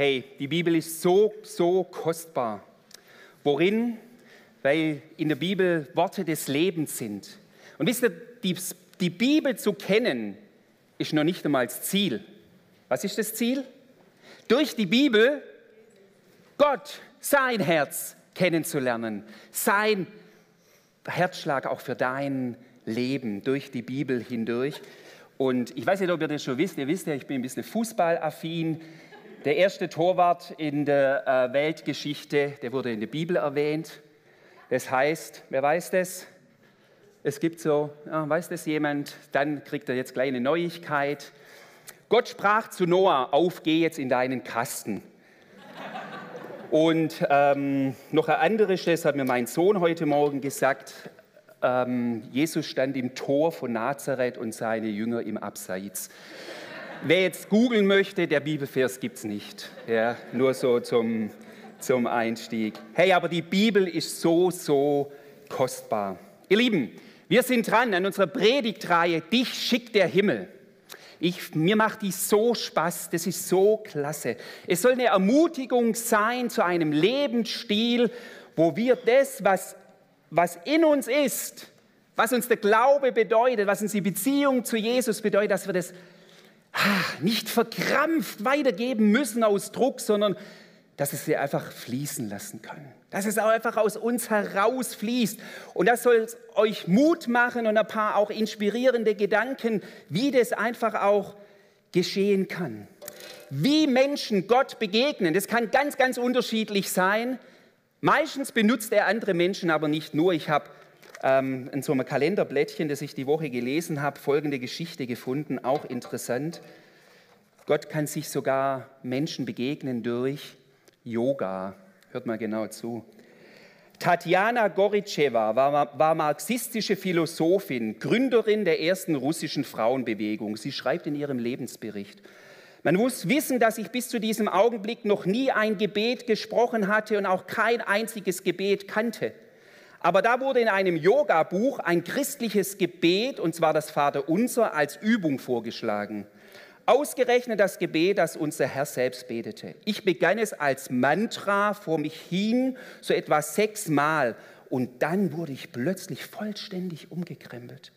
Hey, die Bibel ist so, so kostbar. Worin? Weil in der Bibel Worte des Lebens sind. Und wisst ihr, die, die Bibel zu kennen, ist noch nicht einmal das Ziel. Was ist das Ziel? Durch die Bibel Gott, sein Herz kennenzulernen, sein Herzschlag auch für dein Leben durch die Bibel hindurch. Und ich weiß nicht, ob ihr das schon wisst. Ihr wisst ja, ich bin ein bisschen fußballaffin. Der erste Torwart in der äh, Weltgeschichte, der wurde in der Bibel erwähnt. Das heißt, wer weiß das? Es gibt so, ja, weiß das jemand? Dann kriegt er jetzt kleine Neuigkeit. Gott sprach zu Noah, auf, geh jetzt in deinen Kasten. Und ähm, noch ein anderes, das hat mir mein Sohn heute Morgen gesagt. Ähm, Jesus stand im Tor von Nazareth und seine Jünger im Abseits. Wer jetzt googeln möchte, der Bibelvers gibt es nicht. Ja, nur so zum, zum Einstieg. Hey, aber die Bibel ist so, so kostbar. Ihr Lieben, wir sind dran an unserer Predigtreihe Dich schickt der Himmel. Ich, mir macht die so Spaß, das ist so klasse. Es soll eine Ermutigung sein zu einem Lebensstil, wo wir das, was, was in uns ist, was uns der Glaube bedeutet, was uns die Beziehung zu Jesus bedeutet, dass wir das nicht verkrampft weitergeben müssen aus Druck, sondern dass es sie einfach fließen lassen können. Dass es auch einfach aus uns herausfließt. Und das soll euch Mut machen und ein paar auch inspirierende Gedanken, wie das einfach auch geschehen kann. Wie Menschen Gott begegnen, das kann ganz, ganz unterschiedlich sein. Meistens benutzt er andere Menschen aber nicht nur. Ich habe ähm, in so einem Kalenderblättchen, das ich die Woche gelesen habe, folgende Geschichte gefunden, auch interessant. Gott kann sich sogar Menschen begegnen durch Yoga. Hört mal genau zu. Tatjana Goritscheva war, war, marxistische Philosophin, Gründerin der ersten russischen Frauenbewegung. Sie schreibt in ihrem Lebensbericht, man muss wissen, dass ich bis zu diesem Augenblick noch nie ein Gebet gesprochen hatte und auch kein einziges Gebet kannte. Aber da wurde in einem Yoga-Buch ein christliches Gebet, und zwar das Vaterunser, als Übung vorgeschlagen. Ausgerechnet das Gebet, das unser Herr selbst betete. Ich begann es als Mantra vor mich hin, so etwa sechsmal, und dann wurde ich plötzlich vollständig umgekrempelt.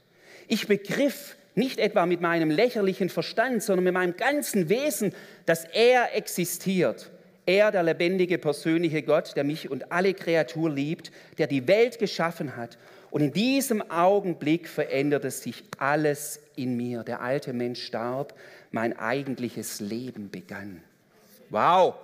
Ich begriff nicht etwa mit meinem lächerlichen Verstand, sondern mit meinem ganzen Wesen, dass er existiert er, der lebendige, persönliche Gott, der mich und alle Kreatur liebt, der die Welt geschaffen hat. Und in diesem Augenblick veränderte sich alles in mir. Der alte Mensch starb, mein eigentliches Leben begann. Wow!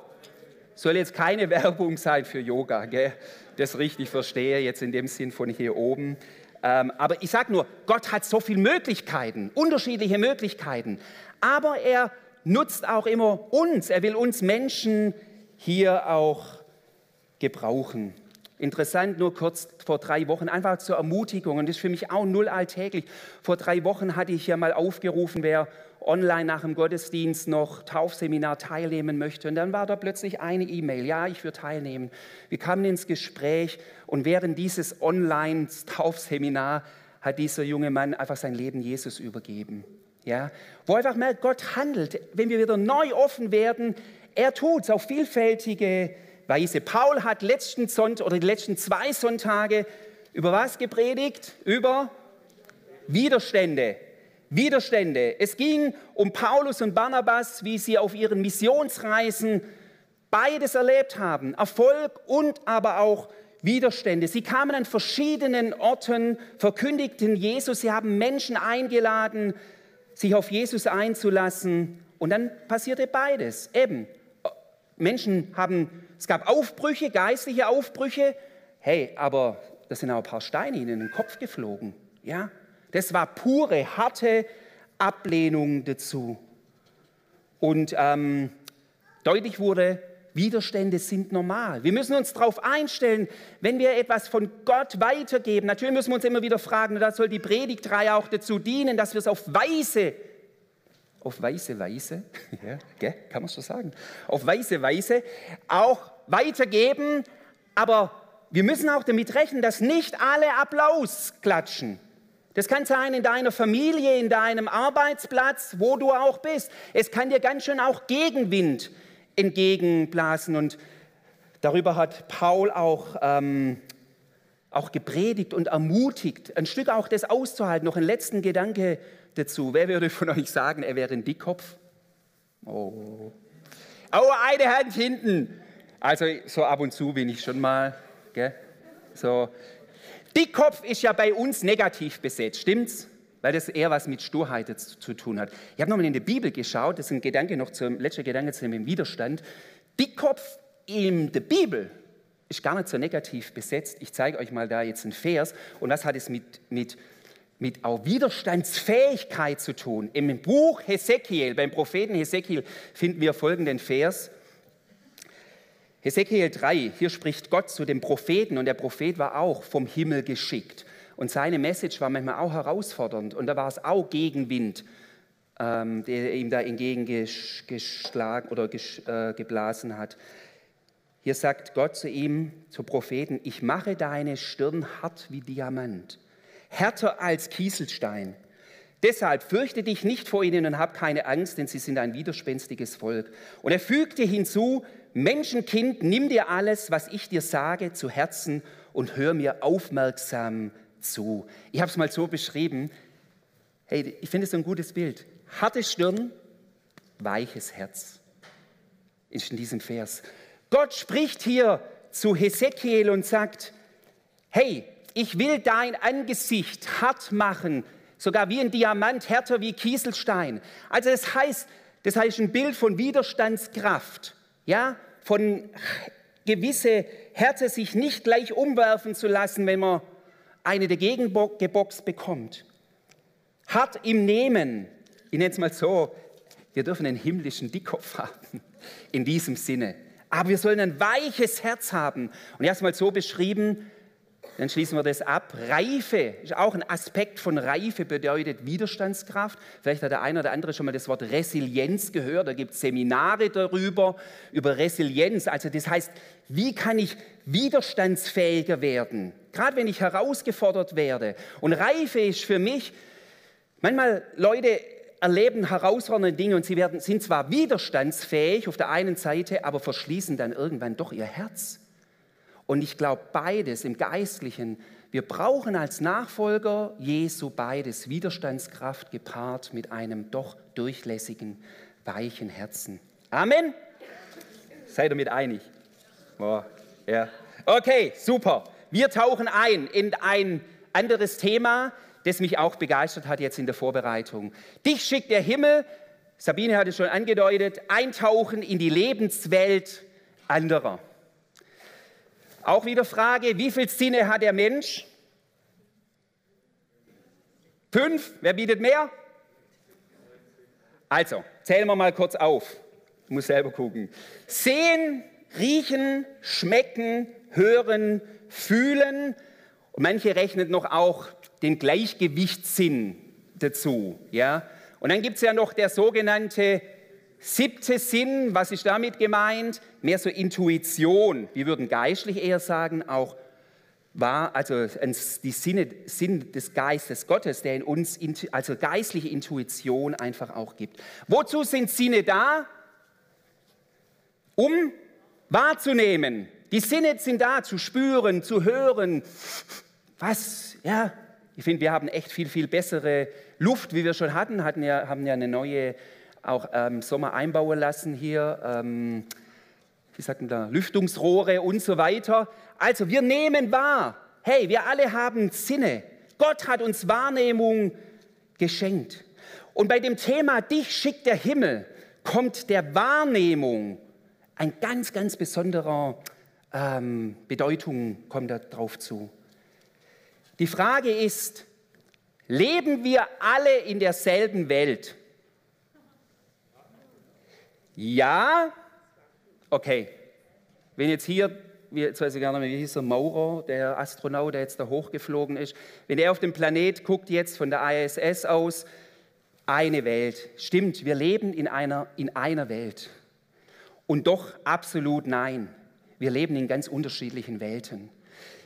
Soll jetzt keine Werbung sein für Yoga, gell? das richtig verstehe, jetzt in dem Sinn von hier oben. Ähm, aber ich sage nur, Gott hat so viele Möglichkeiten, unterschiedliche Möglichkeiten. Aber er nutzt auch immer uns. Er will uns Menschen hier auch gebrauchen. Interessant, nur kurz vor drei Wochen, einfach zur Ermutigung, und das ist für mich auch null alltäglich. Vor drei Wochen hatte ich ja mal aufgerufen, wer online nach dem Gottesdienst noch Taufseminar teilnehmen möchte. Und dann war da plötzlich eine E-Mail, ja, ich würde teilnehmen. Wir kamen ins Gespräch und während dieses Online-Taufseminar hat dieser junge Mann einfach sein Leben Jesus übergeben. Ja, wo einfach merkt, Gott handelt. Wenn wir wieder neu offen werden, er tut es auf vielfältige Weise. Paul hat letzten Sonntag oder die letzten zwei Sonntage über was gepredigt? Über Widerstände. Widerstände. Es ging um Paulus und Barnabas, wie sie auf ihren Missionsreisen beides erlebt haben. Erfolg und aber auch Widerstände. Sie kamen an verschiedenen Orten, verkündigten Jesus, sie haben Menschen eingeladen, sich auf Jesus einzulassen. Und dann passierte beides. Eben, Menschen haben, es gab Aufbrüche, geistliche Aufbrüche. Hey, aber da sind auch ein paar Steine ihnen in den Kopf geflogen. Ja, das war pure, harte Ablehnung dazu. Und ähm, deutlich wurde, Widerstände sind normal. Wir müssen uns darauf einstellen, wenn wir etwas von Gott weitergeben. Natürlich müssen wir uns immer wieder fragen, da soll die Predigtreihe auch dazu dienen, dass wir es auf Weise auf weiße Weise, ja, gell, kann man so sagen, auf weiße Weise auch weitergeben, aber wir müssen auch damit rechnen, dass nicht alle Applaus klatschen. Das kann sein in deiner Familie, in deinem Arbeitsplatz, wo du auch bist. Es kann dir ganz schön auch Gegenwind entgegenblasen. Und darüber hat Paul auch, ähm, auch gepredigt und ermutigt, ein Stück auch das auszuhalten. Noch ein letzten Gedanke dazu. Wer würde von euch sagen, er wäre ein Dickkopf? Oh. Oh, eine Hand hinten. Also so ab und zu bin ich schon mal. Gell? So. Dickkopf ist ja bei uns negativ besetzt, stimmt's? Weil das eher was mit Sturheit zu tun hat. Ich habe nochmal in die Bibel geschaut, das ist ein Gedanke noch zum letzter Gedanke zu dem Widerstand. Dickkopf in der Bibel ist gar nicht so negativ besetzt. Ich zeige euch mal da jetzt einen Vers. Und was hat es mit, mit, mit auch Widerstandsfähigkeit zu tun? Im Buch Hesekiel, beim Propheten Hesekiel, finden wir folgenden Vers. Hesekiel 3, hier spricht Gott zu dem Propheten und der Prophet war auch vom Himmel geschickt. Und seine Message war manchmal auch herausfordernd und da war es auch Gegenwind, ähm, der ihm da entgegengeschlagen oder äh, geblasen hat. Hier sagt Gott zu ihm, zu Propheten, ich mache deine Stirn hart wie Diamant, härter als Kieselstein. Deshalb fürchte dich nicht vor ihnen und hab keine Angst, denn sie sind ein widerspenstiges Volk. Und er fügte hinzu, Menschenkind, nimm dir alles, was ich dir sage, zu Herzen und hör mir aufmerksam zu. Ich habe es mal so beschrieben. Hey, ich finde es ein gutes Bild. Harte Stirn, weiches Herz. Ist in diesem Vers. Gott spricht hier zu Hesekiel und sagt: Hey, ich will dein Angesicht hart machen, sogar wie ein Diamant, härter wie Kieselstein. Also das heißt, das heißt ein Bild von Widerstandskraft, ja, von gewisse Härte sich nicht gleich umwerfen zu lassen, wenn man eine dagegen geboxt bekommt. Hart im Nehmen, ich nenne es mal so, wir dürfen einen himmlischen Dickkopf haben, in diesem Sinne. Aber wir sollen ein weiches Herz haben. Und erstmal so beschrieben, dann schließen wir das ab. Reife ist auch ein Aspekt von Reife, bedeutet Widerstandskraft. Vielleicht hat der eine oder andere schon mal das Wort Resilienz gehört. Da gibt es Seminare darüber, über Resilienz. Also das heißt, wie kann ich widerstandsfähiger werden? Gerade wenn ich herausgefordert werde. Und Reife ist für mich, manchmal Leute erleben herausfordernde Dinge und sie werden, sind zwar widerstandsfähig auf der einen Seite, aber verschließen dann irgendwann doch ihr Herz. Und ich glaube beides im Geistlichen. Wir brauchen als Nachfolger Jesu beides, Widerstandskraft gepaart mit einem doch durchlässigen, weichen Herzen. Amen. Seid ihr mit einig? Oh, ja. Okay, super. Wir tauchen ein in ein anderes Thema, das mich auch begeistert hat jetzt in der Vorbereitung. Dich schickt der Himmel, Sabine hat es schon angedeutet, eintauchen in die Lebenswelt anderer. Auch wieder Frage, wie viele Sinne hat der Mensch? Fünf? Wer bietet mehr? Also, zählen wir mal kurz auf. Ich muss selber gucken. Sehen, riechen, schmecken, hören, fühlen. Und manche rechnen noch auch den Gleichgewichtssinn dazu. Ja? Und dann gibt es ja noch der sogenannte Siebte Sinn, was ist damit gemeint? Mehr so Intuition. Wir würden geistlich eher sagen, auch war, also die Sinne, Sinn des Geistes Gottes, der in uns, also geistliche Intuition einfach auch gibt. Wozu sind Sinne da? Um wahrzunehmen. Die Sinne sind da, zu spüren, zu hören. Was, ja, ich finde, wir haben echt viel, viel bessere Luft, wie wir schon hatten, hatten ja, haben ja eine neue auch ähm, Sommer einbauen lassen hier, ähm, wie sagt man da, Lüftungsrohre und so weiter. Also wir nehmen wahr, hey, wir alle haben Sinne. Gott hat uns Wahrnehmung geschenkt. Und bei dem Thema Dich schickt der Himmel kommt der Wahrnehmung ein ganz, ganz besonderer ähm, Bedeutung kommt da drauf zu. Die Frage ist, leben wir alle in derselben Welt? Ja, okay. Wenn jetzt hier, jetzt weiß ich gar nicht mehr, wie hieß der Maurer, der Astronaut, der jetzt da hochgeflogen ist, wenn er auf den Planet guckt jetzt von der ISS aus, eine Welt. Stimmt, wir leben in einer, in einer Welt. Und doch absolut nein. Wir leben in ganz unterschiedlichen Welten.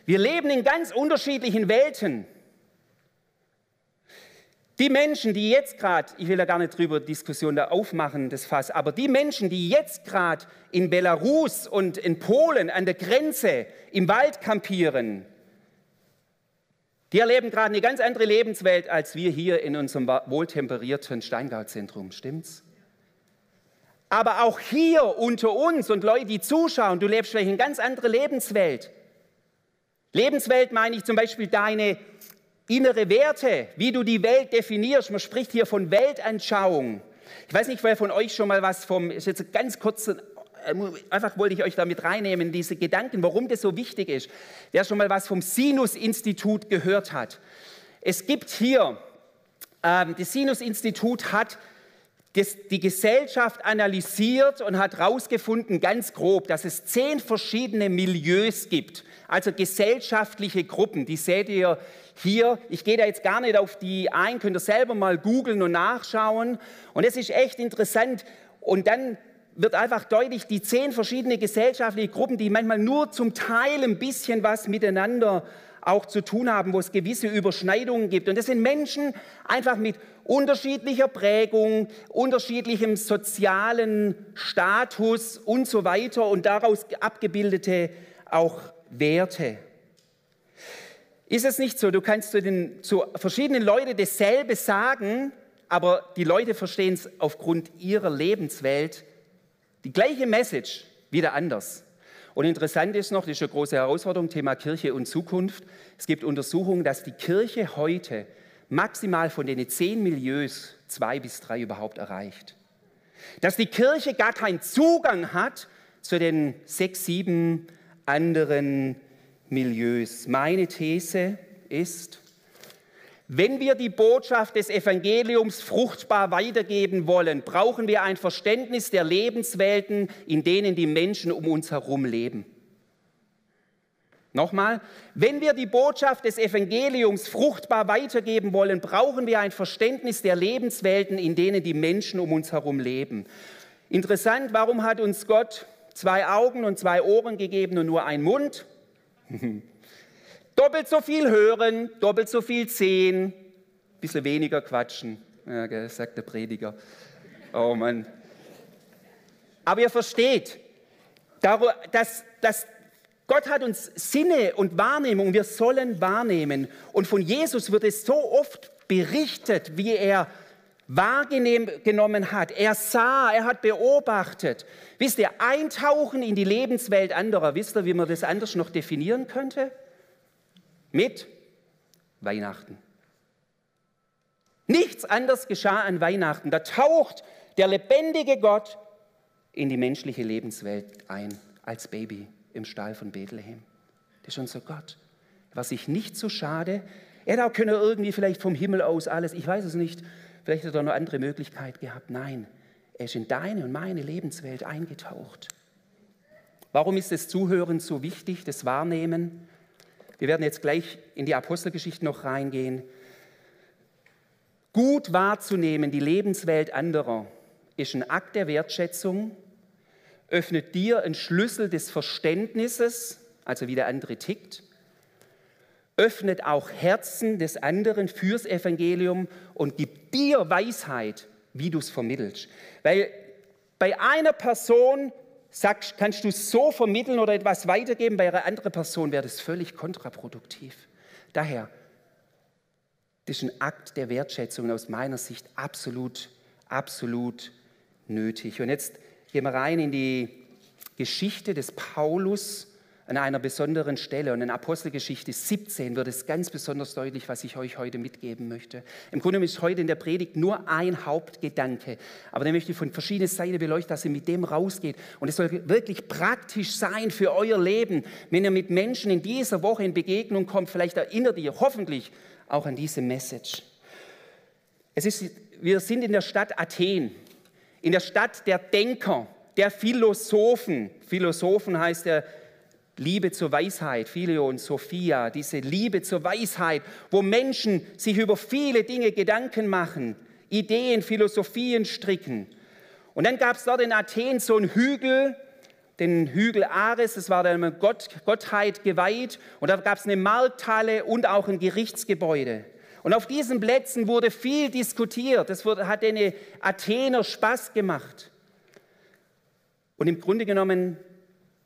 Wir leben in ganz unterschiedlichen Welten. Die Menschen, die jetzt gerade, ich will ja gar nicht drüber Diskussion da aufmachen, das Fass, aber die Menschen, die jetzt gerade in Belarus und in Polen an der Grenze im Wald kampieren, die erleben gerade eine ganz andere Lebenswelt als wir hier in unserem wohltemperierten Steingauzentrum, stimmt's? Aber auch hier unter uns und Leute, die zuschauen, du lebst vielleicht eine ganz andere Lebenswelt. Lebenswelt meine ich zum Beispiel deine innere Werte, wie du die Welt definierst. Man spricht hier von Weltanschauung. Ich weiß nicht, wer von euch schon mal was vom, ist jetzt ganz kurz, äh, einfach wollte ich euch damit reinnehmen, diese Gedanken, warum das so wichtig ist. Wer schon mal was vom Sinus-Institut gehört hat. Es gibt hier, ähm, das Sinus-Institut hat das, die Gesellschaft analysiert und hat herausgefunden, ganz grob, dass es zehn verschiedene Milieus gibt, also gesellschaftliche Gruppen. Die seht ihr hier. Ich gehe da jetzt gar nicht auf die ein, könnt ihr selber mal googeln und nachschauen. Und es ist echt interessant. Und dann wird einfach deutlich, die zehn verschiedene gesellschaftliche Gruppen, die manchmal nur zum Teil ein bisschen was miteinander auch zu tun haben, wo es gewisse Überschneidungen gibt. Und das sind Menschen einfach mit unterschiedlicher Prägung, unterschiedlichem sozialen Status und so weiter und daraus abgebildete auch Werte. Ist es nicht so, du kannst zu, den, zu verschiedenen Leuten dasselbe sagen, aber die Leute verstehen es aufgrund ihrer Lebenswelt, die gleiche Message, wieder anders. Und interessant ist noch, das ist eine große Herausforderung, Thema Kirche und Zukunft. Es gibt Untersuchungen, dass die Kirche heute maximal von den zehn Milieus zwei bis drei überhaupt erreicht. Dass die Kirche gar keinen Zugang hat zu den sechs, sieben anderen Milieus. Meine These ist, wenn wir die Botschaft des Evangeliums fruchtbar weitergeben wollen, brauchen wir ein Verständnis der Lebenswelten, in denen die Menschen um uns herum leben. Nochmal, wenn wir die Botschaft des Evangeliums fruchtbar weitergeben wollen, brauchen wir ein Verständnis der Lebenswelten, in denen die Menschen um uns herum leben. Interessant, warum hat uns Gott zwei Augen und zwei Ohren gegeben und nur einen Mund? doppelt so viel hören, doppelt so viel sehen, bisschen weniger quatschen, ja, sagt der Prediger. Oh Mann. Aber ihr versteht, dass, dass Gott hat uns Sinne und Wahrnehmung, wir sollen wahrnehmen. Und von Jesus wird es so oft berichtet, wie er wahrgenommen hat. Er sah, er hat beobachtet. Wisst ihr, eintauchen in die Lebenswelt anderer, wisst ihr, wie man das anders noch definieren könnte? Mit Weihnachten. Nichts anderes geschah an Weihnachten. Da taucht der lebendige Gott in die menschliche Lebenswelt ein, als Baby im Stall von Bethlehem. Das ist unser Gott. War sich nicht so schade. Er hätte auch irgendwie vielleicht vom Himmel aus alles, ich weiß es nicht, vielleicht hat er noch andere Möglichkeit gehabt. Nein, er ist in deine und meine Lebenswelt eingetaucht. Warum ist das Zuhören so wichtig, das Wahrnehmen? Wir werden jetzt gleich in die Apostelgeschichte noch reingehen. Gut wahrzunehmen, die Lebenswelt anderer, ist ein Akt der Wertschätzung, öffnet dir einen Schlüssel des Verständnisses, also wie der andere tickt, öffnet auch Herzen des anderen fürs Evangelium und gibt dir Weisheit, wie du es vermittelst. Weil bei einer Person sagst, kannst du es so vermitteln oder etwas weitergeben, bei einer anderen Person wäre das völlig kontraproduktiv. Daher, das ist ein Akt der Wertschätzung aus meiner Sicht absolut, absolut nötig. Und jetzt gehen wir rein in die Geschichte des Paulus an einer besonderen Stelle. Und in Apostelgeschichte 17 wird es ganz besonders deutlich, was ich euch heute mitgeben möchte. Im Grunde ist heute in der Predigt nur ein Hauptgedanke. Aber den möchte ich von verschiedenen Seiten beleuchten, dass ihr mit dem rausgeht. Und es soll wirklich praktisch sein für euer Leben. Wenn ihr mit Menschen in dieser Woche in Begegnung kommt, vielleicht erinnert ihr hoffentlich auch an diese Message. Es ist, wir sind in der Stadt Athen, in der Stadt der Denker, der Philosophen. Philosophen heißt der Liebe zur Weisheit, Phileo und Sophia, diese Liebe zur Weisheit, wo Menschen sich über viele Dinge Gedanken machen, Ideen, Philosophien stricken. Und dann gab es dort in Athen so einen Hügel, den Hügel Ares, das war der Gott, Gottheit geweiht. Und da gab es eine Markthalle und auch ein Gerichtsgebäude. Und auf diesen Plätzen wurde viel diskutiert. Das hat den Athener Spaß gemacht. Und im Grunde genommen,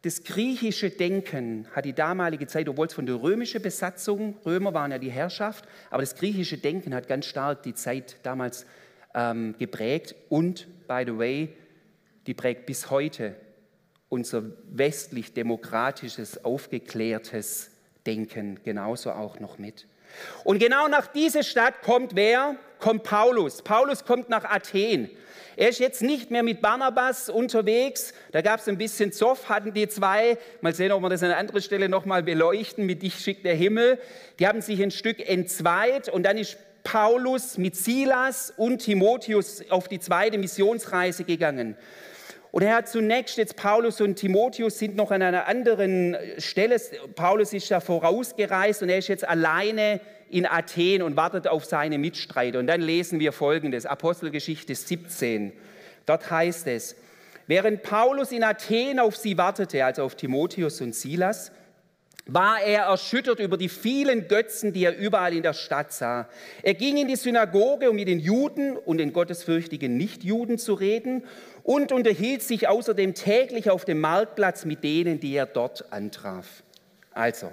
das griechische Denken hat die damalige Zeit, obwohl es von der römischen Besatzung, Römer waren ja die Herrschaft, aber das griechische Denken hat ganz stark die Zeit damals ähm, geprägt und, by the way, die prägt bis heute unser westlich-demokratisches, aufgeklärtes Denken genauso auch noch mit. Und genau nach dieser Stadt kommt wer? Kommt Paulus. Paulus kommt nach Athen. Er ist jetzt nicht mehr mit Barnabas unterwegs. Da gab es ein bisschen Zoff, hatten die zwei. Mal sehen, ob wir das an einer anderen Stelle nochmal beleuchten. Mit dich schickt der Himmel. Die haben sich ein Stück entzweit und dann ist Paulus mit Silas und Timotheus auf die zweite Missionsreise gegangen. Und er hat zunächst jetzt Paulus und Timotheus sind noch an einer anderen Stelle. Paulus ist da vorausgereist und er ist jetzt alleine in Athen und wartet auf seine Mitstreiter. Und dann lesen wir folgendes, Apostelgeschichte 17. Dort heißt es, während Paulus in Athen auf sie wartete, also auf Timotheus und Silas, war er erschüttert über die vielen Götzen, die er überall in der Stadt sah. Er ging in die Synagoge, um mit den Juden und den gottesfürchtigen Nichtjuden zu reden und unterhielt sich außerdem täglich auf dem Marktplatz mit denen, die er dort antraf. Also,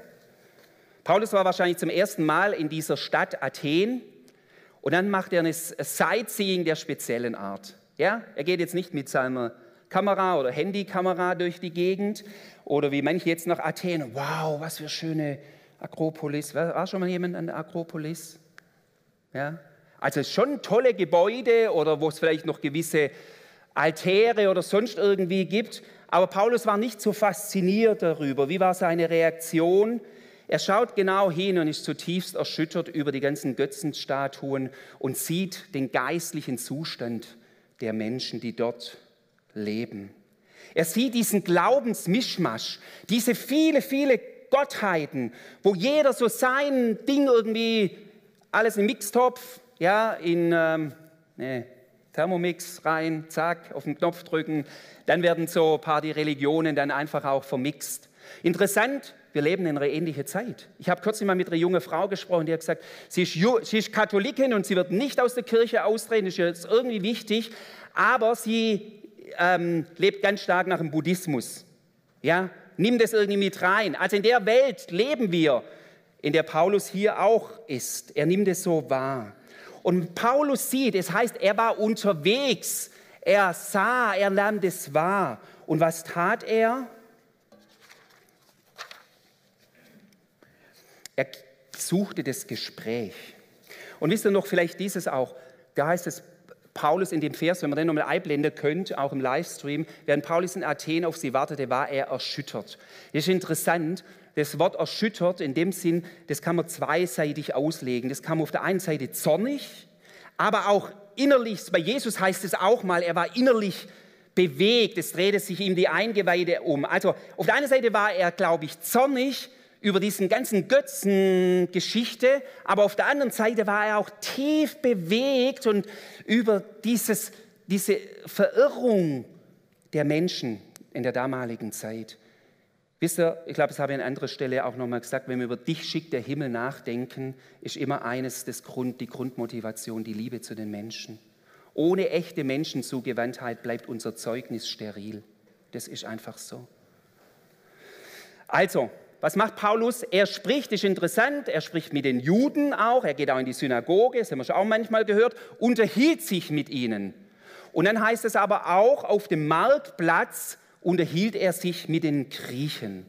Paulus war wahrscheinlich zum ersten Mal in dieser Stadt Athen und dann macht er eine Sightseeing der speziellen Art. Ja, er geht jetzt nicht mit seiner Kamera oder Handykamera durch die Gegend oder wie manche jetzt nach Athen. Wow, was für schöne Akropolis. War schon mal jemand an der Akropolis? Ja, also schon tolle Gebäude oder wo es vielleicht noch gewisse Altäre oder sonst irgendwie gibt. Aber Paulus war nicht so fasziniert darüber. Wie war seine Reaktion? Er schaut genau hin und ist zutiefst erschüttert über die ganzen Götzenstatuen und sieht den geistlichen Zustand der Menschen, die dort leben. Er sieht diesen Glaubensmischmasch, diese viele, viele Gottheiten, wo jeder so sein Ding irgendwie, alles im Mixtopf, ja, in ähm, nee, Thermomix rein, zack, auf den Knopf drücken, dann werden so ein paar die Religionen dann einfach auch vermixt. Interessant, wir leben in einer ähnlichen Zeit. Ich habe kürzlich mal mit einer jungen Frau gesprochen, die hat gesagt, sie ist, sie ist Katholikin und sie wird nicht aus der Kirche austreten, das ist jetzt irgendwie wichtig, aber sie ähm, lebt ganz stark nach dem Buddhismus. Ja, nimm das irgendwie mit rein. Also in der Welt leben wir, in der Paulus hier auch ist. Er nimmt es so wahr. Und Paulus sieht, es heißt, er war unterwegs. Er sah, er nahm das wahr. Und was tat er? Er suchte das Gespräch. Und wisst ihr noch vielleicht dieses auch? Da heißt es, Paulus in dem Vers, wenn man den nochmal einblenden könnt, auch im Livestream, während Paulus in Athen auf sie wartete, war er erschüttert. Das ist interessant, das Wort erschüttert in dem Sinn, das kann man zweiseitig auslegen. Das man auf der einen Seite zornig, aber auch innerlich, bei Jesus heißt es auch mal, er war innerlich bewegt, es drehte sich ihm die Eingeweide um. Also auf der einen Seite war er, glaube ich, zornig, über diesen ganzen Götzengeschichte, aber auf der anderen Seite war er auch tief bewegt und über dieses, diese Verirrung der Menschen in der damaligen Zeit. Wisst ihr, ich glaube, das habe ich an anderer Stelle auch nochmal gesagt, wenn wir über dich schickt der Himmel nachdenken, ist immer eines das Grund, die Grundmotivation, die Liebe zu den Menschen. Ohne echte Menschenzugewandtheit bleibt unser Zeugnis steril. Das ist einfach so. Also, was macht Paulus? Er spricht, ist interessant, er spricht mit den Juden auch, er geht auch in die Synagoge, das haben wir schon auch manchmal gehört, unterhielt sich mit ihnen. Und dann heißt es aber auch, auf dem Marktplatz unterhielt er sich mit den Griechen.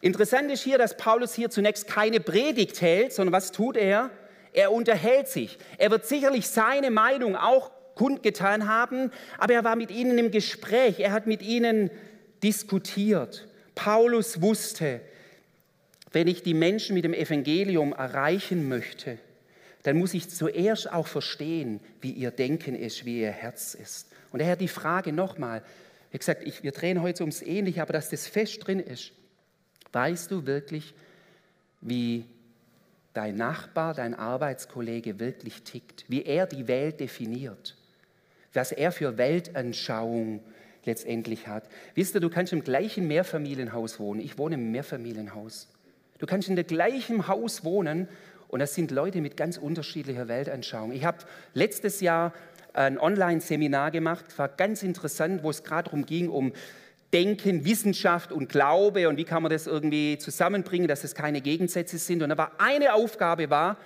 Interessant ist hier, dass Paulus hier zunächst keine Predigt hält, sondern was tut er? Er unterhält sich. Er wird sicherlich seine Meinung auch kundgetan haben, aber er war mit ihnen im Gespräch, er hat mit ihnen diskutiert. Paulus wusste, wenn ich die Menschen mit dem Evangelium erreichen möchte, dann muss ich zuerst auch verstehen, wie ihr Denken ist, wie ihr Herz ist. Und daher die Frage nochmal, wie gesagt, ich, wir drehen heute ums Ähnliche, aber dass das fest drin ist. Weißt du wirklich, wie dein Nachbar, dein Arbeitskollege wirklich tickt, wie er die Welt definiert, was er für Weltanschauung letztendlich hat. Wisst ihr, du kannst im gleichen Mehrfamilienhaus wohnen. Ich wohne im Mehrfamilienhaus. Du kannst in dem gleichen Haus wohnen Und das sind Leute mit ganz unterschiedlicher Weltanschauung. Ich habe letztes Jahr ein Online-Seminar gemacht, war ganz interessant, wo es gerade darum ging, um Denken, Wissenschaft und Glaube und wie kann man das irgendwie zusammenbringen, dass es keine Gegensätze sind. Und da war eine Aufgabe war,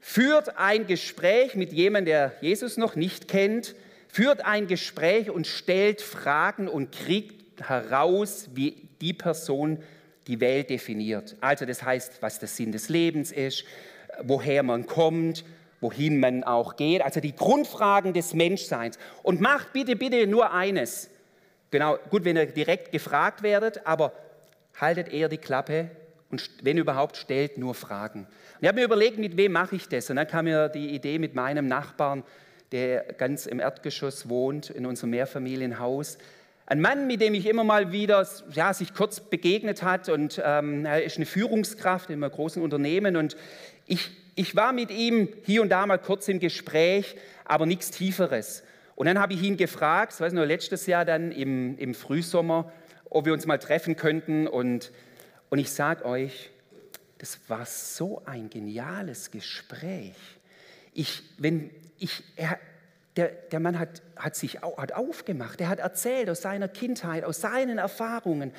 führt ein Gespräch mit jemandem, der Jesus noch nicht kennt, führt ein Gespräch und stellt Fragen und kriegt heraus, wie die Person die Welt definiert. Also das heißt, was der Sinn des Lebens ist, woher man kommt, wohin man auch geht, also die Grundfragen des Menschseins. Und macht bitte, bitte nur eines. Genau, gut, wenn ihr direkt gefragt werdet, aber haltet eher die Klappe und wenn überhaupt, stellt nur Fragen. Und ich habe mir überlegt, mit wem mache ich das? Und dann kam mir die Idee mit meinem Nachbarn, der ganz im Erdgeschoss wohnt, in unserem Mehrfamilienhaus. Ein Mann, mit dem ich immer mal wieder ja, sich kurz begegnet hat und ähm, er ist eine Führungskraft in einem großen Unternehmen und ich ich war mit ihm hier und da mal kurz im Gespräch, aber nichts Tieferes. Und dann habe ich ihn gefragt, das weiß nur letztes Jahr dann im, im Frühsommer, ob wir uns mal treffen könnten. Und, und ich sage euch, das war so ein geniales Gespräch. Ich, wenn ich, er, der, der Mann hat, hat sich hat aufgemacht, er hat erzählt aus seiner Kindheit, aus seinen Erfahrungen.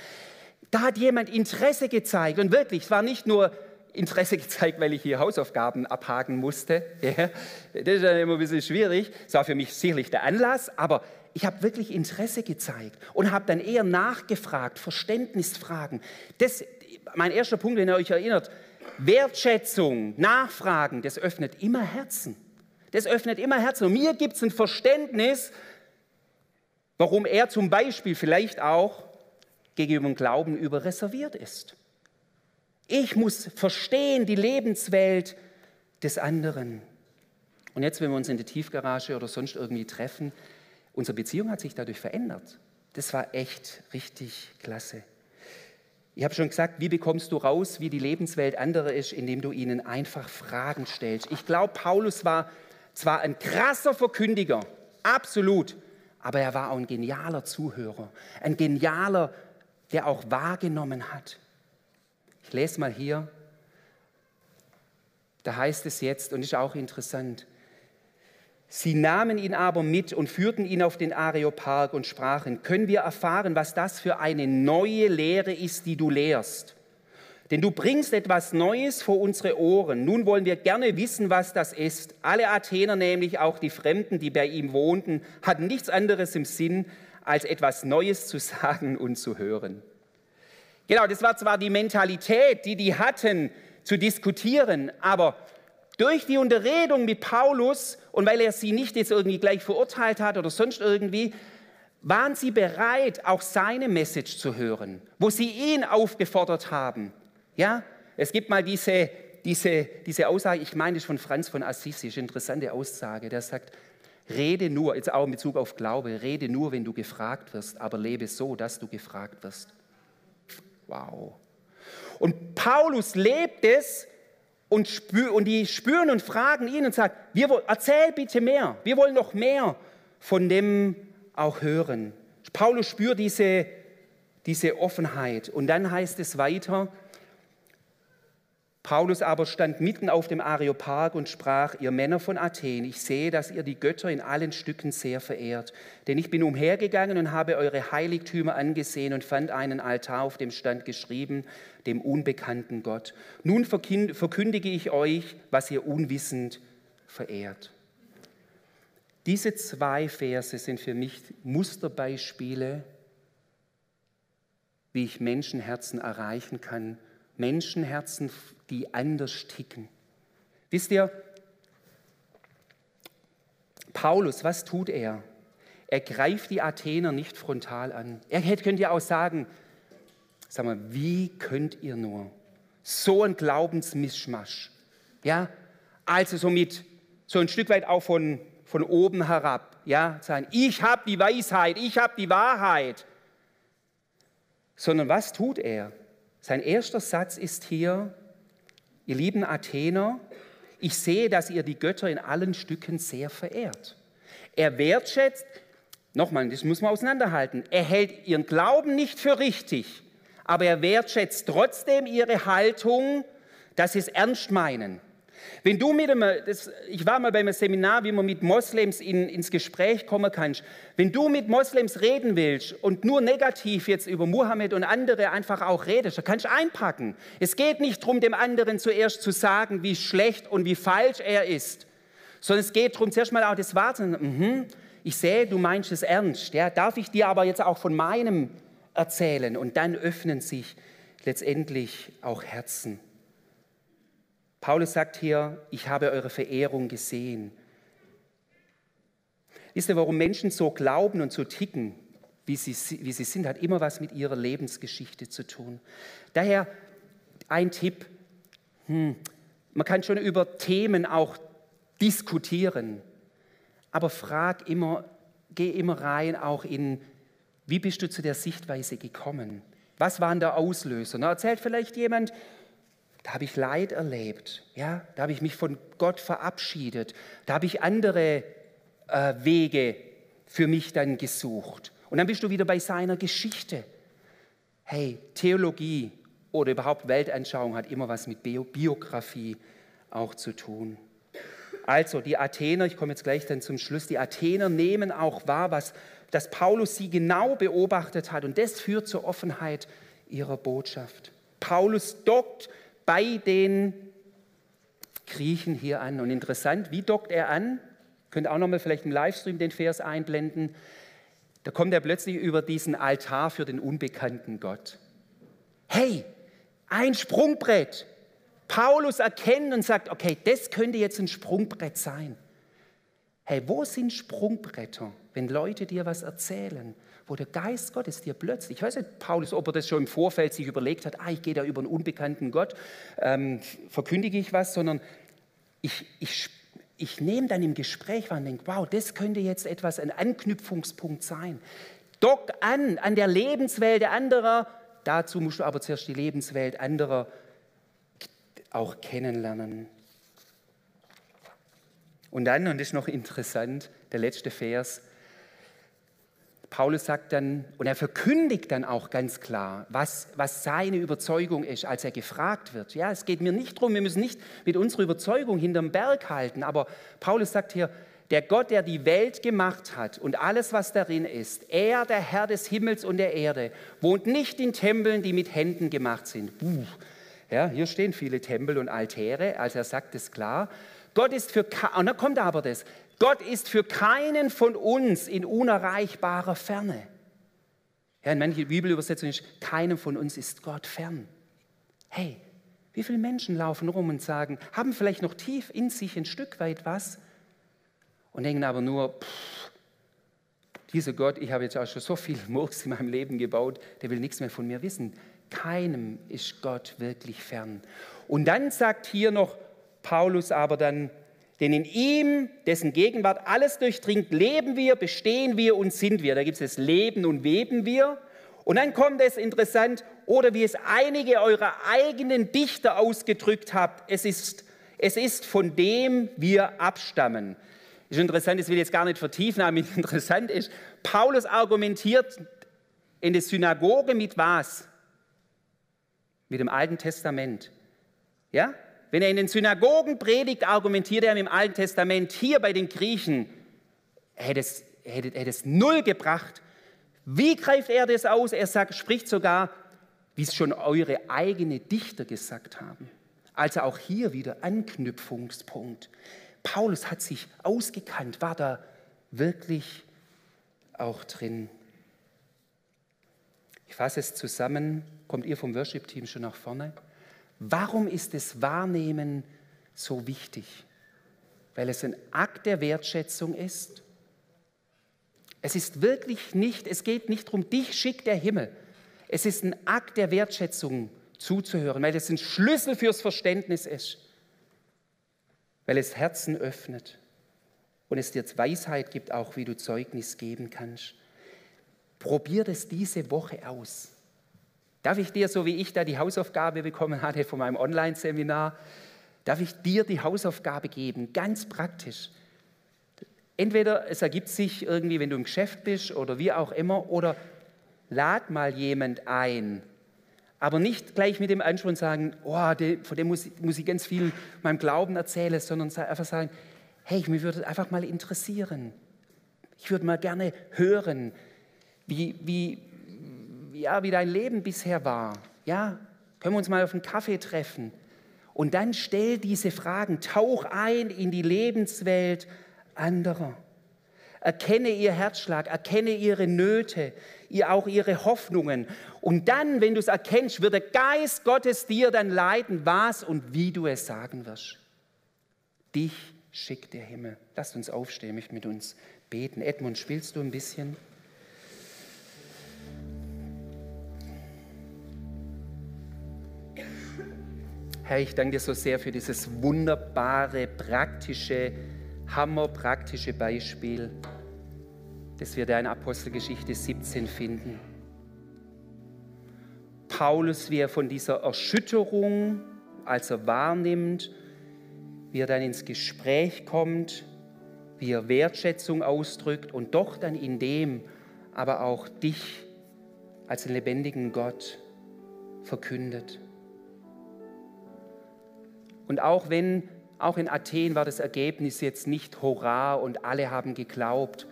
Da hat jemand Interesse gezeigt und wirklich, es war nicht nur Interesse gezeigt, weil ich hier Hausaufgaben abhaken musste. Ja, das ist dann immer ein bisschen schwierig. Das war für mich sicherlich der Anlass, aber ich habe wirklich Interesse gezeigt und habe dann eher nachgefragt, Verständnisfragen. Das, mein erster Punkt, den ihr euch erinnert, Wertschätzung, Nachfragen, das öffnet immer Herzen. Das öffnet immer Herzen. Und mir gibt es ein Verständnis, warum er zum Beispiel vielleicht auch gegenüber dem Glauben überreserviert ist. Ich muss verstehen die Lebenswelt des anderen. Und jetzt, wenn wir uns in der Tiefgarage oder sonst irgendwie treffen, unsere Beziehung hat sich dadurch verändert. Das war echt richtig klasse. Ich habe schon gesagt, wie bekommst du raus, wie die Lebenswelt anderer ist, indem du ihnen einfach Fragen stellst. Ich glaube, Paulus war zwar ein krasser Verkündiger, absolut, aber er war auch ein genialer Zuhörer, ein genialer, der auch wahrgenommen hat. Ich lese mal hier. Da heißt es jetzt, und ist auch interessant, Sie nahmen ihn aber mit und führten ihn auf den Areopag und sprachen, können wir erfahren, was das für eine neue Lehre ist, die du lehrst? Denn du bringst etwas Neues vor unsere Ohren. Nun wollen wir gerne wissen, was das ist. Alle Athener, nämlich auch die Fremden, die bei ihm wohnten, hatten nichts anderes im Sinn, als etwas Neues zu sagen und zu hören. Genau, das war zwar die Mentalität, die die hatten, zu diskutieren, aber durch die Unterredung mit Paulus und weil er sie nicht jetzt irgendwie gleich verurteilt hat oder sonst irgendwie, waren sie bereit, auch seine Message zu hören, wo sie ihn aufgefordert haben. Ja, es gibt mal diese, diese, diese Aussage, ich meine das von Franz von Assisi, ist eine interessante Aussage, der sagt, rede nur, jetzt auch in Bezug auf Glaube, rede nur, wenn du gefragt wirst, aber lebe so, dass du gefragt wirst. Wow. Und Paulus lebt es und, spür, und die spüren und fragen ihn und sagen, wir, erzähl bitte mehr, wir wollen noch mehr von dem auch hören. Paulus spürt diese, diese Offenheit. Und dann heißt es weiter, Paulus aber stand mitten auf dem Areopag und sprach, ihr Männer von Athen, ich sehe, dass ihr die Götter in allen Stücken sehr verehrt. Denn ich bin umhergegangen und habe eure Heiligtümer angesehen und fand einen Altar, auf dem stand geschrieben, dem unbekannten Gott. Nun verkündige ich euch, was ihr unwissend verehrt. Diese zwei Verse sind für mich Musterbeispiele, wie ich Menschenherzen erreichen kann. Menschenherzen die anders ticken. Wisst ihr, Paulus, was tut er? Er greift die Athener nicht frontal an. Er könnte ja auch sagen, sag mal, wie könnt ihr nur so ein Glaubensmischmasch, ja, also so mit, so ein Stück weit auch von, von oben herab, ja, sagen, ich habe die Weisheit, ich habe die Wahrheit. Sondern was tut er? Sein erster Satz ist hier, Ihr lieben Athener, ich sehe, dass ihr die Götter in allen Stücken sehr verehrt. Er wertschätzt, nochmal, das muss man auseinanderhalten, er hält ihren Glauben nicht für richtig, aber er wertschätzt trotzdem ihre Haltung, dass sie es ernst meinen. Wenn du mit einem, das, ich war mal bei einem Seminar, wie man mit Moslems in, ins Gespräch kommen kann. Wenn du mit Moslems reden willst und nur negativ jetzt über Mohammed und andere einfach auch redest, dann kannst du einpacken. Es geht nicht darum, dem anderen zuerst zu sagen, wie schlecht und wie falsch er ist, sondern es geht darum, zuerst mal auch das wahrzunehmen. Mhm, ich sehe, du meinst es ernst. Ja, darf ich dir aber jetzt auch von meinem erzählen? Und dann öffnen sich letztendlich auch Herzen. Paulus sagt hier, ich habe eure Verehrung gesehen. Wisst ihr, warum Menschen so glauben und so ticken, wie sie, wie sie sind, hat immer was mit ihrer Lebensgeschichte zu tun. Daher ein Tipp, hm, man kann schon über Themen auch diskutieren, aber frag immer, geh immer rein auch in, wie bist du zu der Sichtweise gekommen? Was waren der Auslöser? Da erzählt vielleicht jemand, da habe ich Leid erlebt, ja, da habe ich mich von Gott verabschiedet, da habe ich andere äh, Wege für mich dann gesucht. Und dann bist du wieder bei seiner Geschichte. Hey, Theologie oder überhaupt Weltanschauung hat immer was mit Biografie auch zu tun. Also die Athener, ich komme jetzt gleich dann zum Schluss, die Athener nehmen auch wahr, was, dass Paulus sie genau beobachtet hat und das führt zur Offenheit ihrer Botschaft. Paulus dockt bei den Griechen hier an. Und interessant, wie dockt er an? Könnt auch nochmal vielleicht im Livestream den Vers einblenden. Da kommt er plötzlich über diesen Altar für den unbekannten Gott. Hey, ein Sprungbrett. Paulus erkennt und sagt, okay, das könnte jetzt ein Sprungbrett sein. Hey, wo sind Sprungbretter, wenn Leute dir was erzählen? Wo der Geist Gottes dir plötzlich, ich weiß nicht, Paulus, ob er das schon im Vorfeld sich überlegt hat, ah, ich gehe da über einen unbekannten Gott, ähm, verkündige ich was, sondern ich, ich, ich nehme dann im Gespräch wahr und denke, wow, das könnte jetzt etwas, ein Anknüpfungspunkt sein. Dock an, an der Lebenswelt anderer, dazu musst du aber zuerst die Lebenswelt anderer auch kennenlernen. Und dann, und das ist noch interessant, der letzte Vers, Paulus sagt dann, und er verkündigt dann auch ganz klar, was, was seine Überzeugung ist, als er gefragt wird. Ja, es geht mir nicht darum, wir müssen nicht mit unserer Überzeugung hinterm Berg halten, aber Paulus sagt hier, der Gott, der die Welt gemacht hat und alles, was darin ist, er, der Herr des Himmels und der Erde, wohnt nicht in Tempeln, die mit Händen gemacht sind. Puh. Ja, hier stehen viele Tempel und Altäre, also er sagt es klar. Gott ist für, und dann kommt aber das, Gott ist für keinen von uns in unerreichbarer Ferne. Ja, in manchen Bibelübersetzungen ist, keinem von uns ist Gott fern. Hey, wie viele Menschen laufen rum und sagen, haben vielleicht noch tief in sich ein Stück weit was und denken aber nur, pff, dieser Gott, ich habe jetzt auch schon so viel Murks in meinem Leben gebaut, der will nichts mehr von mir wissen. Keinem ist Gott wirklich fern. Und dann sagt hier noch Paulus aber dann, denn in ihm, dessen Gegenwart alles durchdringt, leben wir, bestehen wir und sind wir. Da gibt es das Leben und Weben wir. Und dann kommt es interessant, oder wie es einige eurer eigenen Dichter ausgedrückt habt, es ist, es ist von dem wir abstammen. Ist interessant, das will ich jetzt gar nicht vertiefen, aber interessant ist, Paulus argumentiert in der Synagoge mit was? Mit dem Alten Testament. Ja? Wenn er in den Synagogen predigt, argumentiert er im Alten Testament hier bei den Griechen, hätte es, hätte, hätte es null gebracht. Wie greift er das aus? Er sagt, spricht sogar, wie es schon eure eigenen Dichter gesagt haben. Also auch hier wieder Anknüpfungspunkt. Paulus hat sich ausgekannt, war da wirklich auch drin. Ich fasse es zusammen. Kommt ihr vom Worship-Team schon nach vorne? Warum ist das Wahrnehmen so wichtig? Weil es ein Akt der Wertschätzung ist. Es ist wirklich nicht, es geht nicht darum, dich schickt der Himmel. Es ist ein Akt der Wertschätzung zuzuhören, weil es ein Schlüssel fürs Verständnis ist, weil es Herzen öffnet und es dir Weisheit gibt, auch wie du Zeugnis geben kannst. Probier das diese Woche aus. Darf ich dir, so wie ich da die Hausaufgabe bekommen hatte von meinem Online-Seminar, darf ich dir die Hausaufgabe geben, ganz praktisch. Entweder es ergibt sich irgendwie, wenn du im Geschäft bist oder wie auch immer, oder lad mal jemand ein, Aber nicht gleich mit dem Anspruch sagen, oh, von dem muss, muss ich ganz viel meinem Glauben erzählen, sondern einfach sagen, hey, mich würde einfach mal interessieren. Ich würde mal gerne hören, wie, wie, ja, wie dein Leben bisher war. Ja, können wir uns mal auf einen Kaffee treffen? Und dann stell diese Fragen, tauch ein in die Lebenswelt anderer. Erkenne ihr Herzschlag, erkenne ihre Nöte, ihr auch ihre Hoffnungen. Und dann, wenn du es erkennst, wird der Geist Gottes dir dann leiten, was und wie du es sagen wirst. Dich schickt der Himmel. Lasst uns aufstehen, ich mit uns beten. Edmund, spielst du ein bisschen? Herr, ich danke dir so sehr für dieses wunderbare, praktische, hammerpraktische Beispiel, das wir da in Apostelgeschichte 17 finden. Paulus, wie er von dieser Erschütterung, als er wahrnimmt, wie er dann ins Gespräch kommt, wie er Wertschätzung ausdrückt und doch dann in dem aber auch dich als den lebendigen Gott verkündet. Und auch wenn, auch in Athen war das Ergebnis jetzt nicht Hurra und alle haben geglaubt.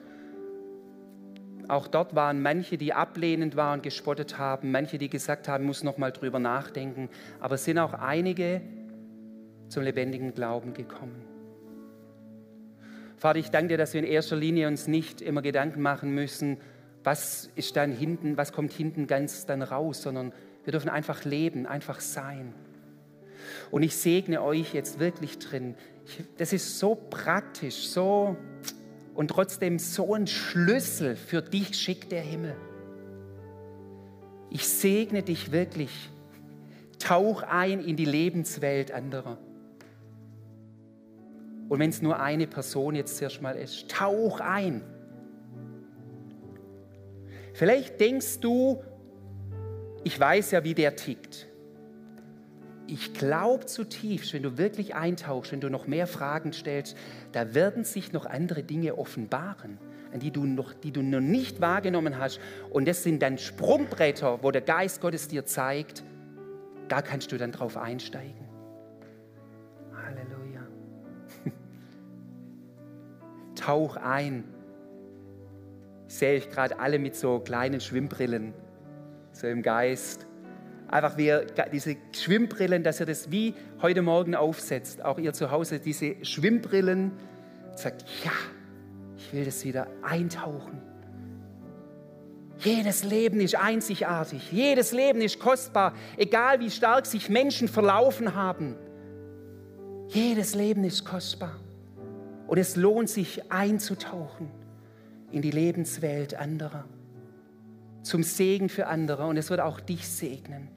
Auch dort waren manche, die ablehnend waren, gespottet haben, manche, die gesagt haben, muss noch mal drüber nachdenken. Aber es sind auch einige zum lebendigen Glauben gekommen. Vater, ich danke dir, dass wir in erster Linie uns nicht immer Gedanken machen müssen, was ist dann hinten, was kommt hinten ganz dann raus, sondern wir dürfen einfach leben, einfach sein. Und ich segne euch jetzt wirklich drin. Ich, das ist so praktisch, so und trotzdem so ein Schlüssel für dich schickt der Himmel. Ich segne dich wirklich. Tauch ein in die Lebenswelt anderer. Und wenn es nur eine Person jetzt zuerst mal ist, tauch ein. Vielleicht denkst du, ich weiß ja, wie der tickt ich glaube zutiefst, wenn du wirklich eintauchst, wenn du noch mehr Fragen stellst, da werden sich noch andere Dinge offenbaren, an die du noch, die du noch nicht wahrgenommen hast. Und das sind dann Sprungbretter, wo der Geist Gottes dir zeigt, da kannst du dann drauf einsteigen. Halleluja. Tauch ein. Sehe ich gerade alle mit so kleinen Schwimmbrillen, so im Geist einfach wie diese Schwimmbrillen, dass ihr das wie heute Morgen aufsetzt, auch ihr zu Hause, diese Schwimmbrillen, sagt, ja, ich will das wieder eintauchen. Jedes Leben ist einzigartig, jedes Leben ist kostbar, egal wie stark sich Menschen verlaufen haben. Jedes Leben ist kostbar und es lohnt sich einzutauchen in die Lebenswelt anderer, zum Segen für andere und es wird auch dich segnen.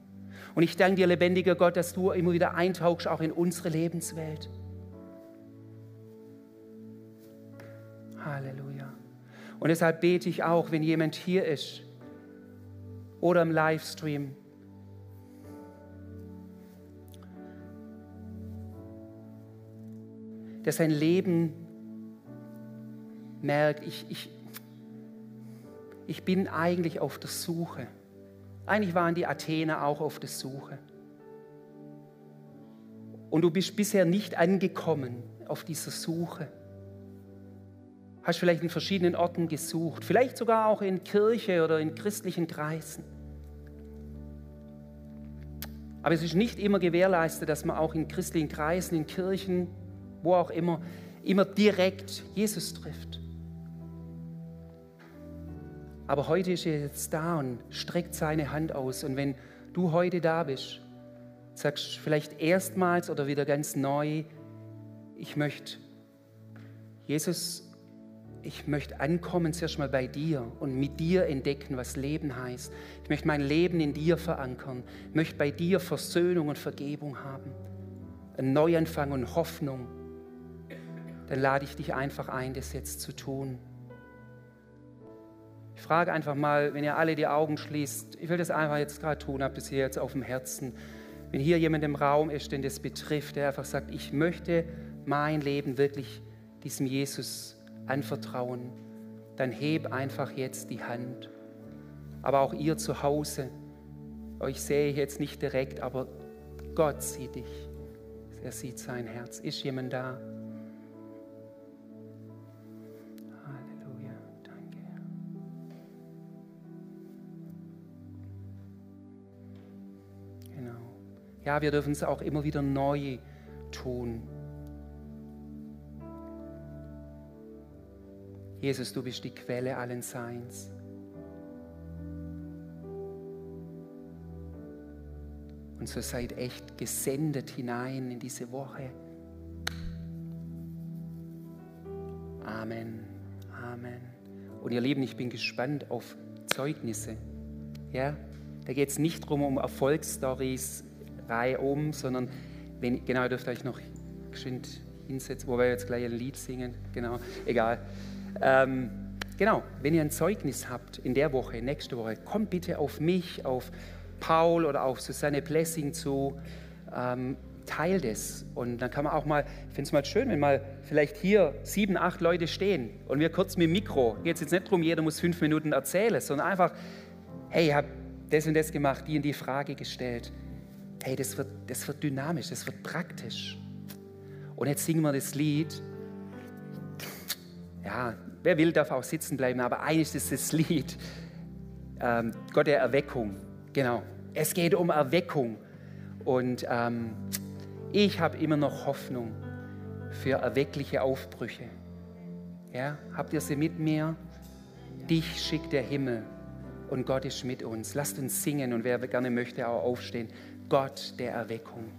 Und ich danke dir, lebendiger Gott, dass du immer wieder eintauchst, auch in unsere Lebenswelt. Halleluja. Und deshalb bete ich auch, wenn jemand hier ist oder im Livestream, dass sein Leben merkt, ich, ich, ich bin eigentlich auf der Suche. Eigentlich waren die Athener auch auf der Suche. Und du bist bisher nicht angekommen auf dieser Suche. Hast vielleicht in verschiedenen Orten gesucht, vielleicht sogar auch in Kirche oder in christlichen Kreisen. Aber es ist nicht immer gewährleistet, dass man auch in christlichen Kreisen, in Kirchen, wo auch immer, immer direkt Jesus trifft. Aber heute ist er jetzt da und streckt seine Hand aus. Und wenn du heute da bist, sagst vielleicht erstmals oder wieder ganz neu, ich möchte, Jesus, ich möchte ankommen zuerst mal bei dir und mit dir entdecken, was Leben heißt. Ich möchte mein Leben in dir verankern. Ich möchte bei dir Versöhnung und Vergebung haben. Ein Neuanfang und Hoffnung. Dann lade ich dich einfach ein, das jetzt zu tun. Frage einfach mal, wenn ihr alle die Augen schließt, ich will das einfach jetzt gerade tun, habt es hier jetzt auf dem Herzen. Wenn hier jemand im Raum ist, den das betrifft, der einfach sagt, ich möchte mein Leben wirklich diesem Jesus anvertrauen, dann heb einfach jetzt die Hand. Aber auch ihr zu Hause, euch sehe ich jetzt nicht direkt, aber Gott sieht dich. Er sieht sein Herz. Ist jemand da? Ja, wir dürfen es auch immer wieder neu tun. Jesus, du bist die Quelle allen Seins. Und so seid echt gesendet hinein in diese Woche. Amen. Amen. Und ihr Lieben, ich bin gespannt auf Zeugnisse. Ja, da geht es nicht darum, um Erfolgsstories reihum, sondern wenn, genau, ihr dürft euch noch geschwind hinsetzen, wo wir jetzt gleich ein Lied singen. Genau, egal. Ähm, genau, wenn ihr ein Zeugnis habt in der Woche, nächste Woche, kommt bitte auf mich, auf Paul oder auf Susanne Blessing zu. Ähm, teil das. Und dann kann man auch mal, ich finde es mal schön, wenn mal vielleicht hier sieben, acht Leute stehen und wir kurz mit dem Mikro, geht es jetzt nicht darum, jeder muss fünf Minuten erzählen, sondern einfach, hey, ich habe das und das gemacht, die und die Frage gestellt. Hey, das wird, das wird dynamisch, das wird praktisch. Und jetzt singen wir das Lied. Ja, wer will, darf auch sitzen bleiben, aber eigentlich ist das Lied ähm, Gott der Erweckung. Genau. Es geht um Erweckung. Und ähm, ich habe immer noch Hoffnung für erweckliche Aufbrüche. Ja, habt ihr sie mit mir? Dich schickt der Himmel und Gott ist mit uns. Lasst uns singen und wer gerne möchte, auch aufstehen. Gott der Erweckung.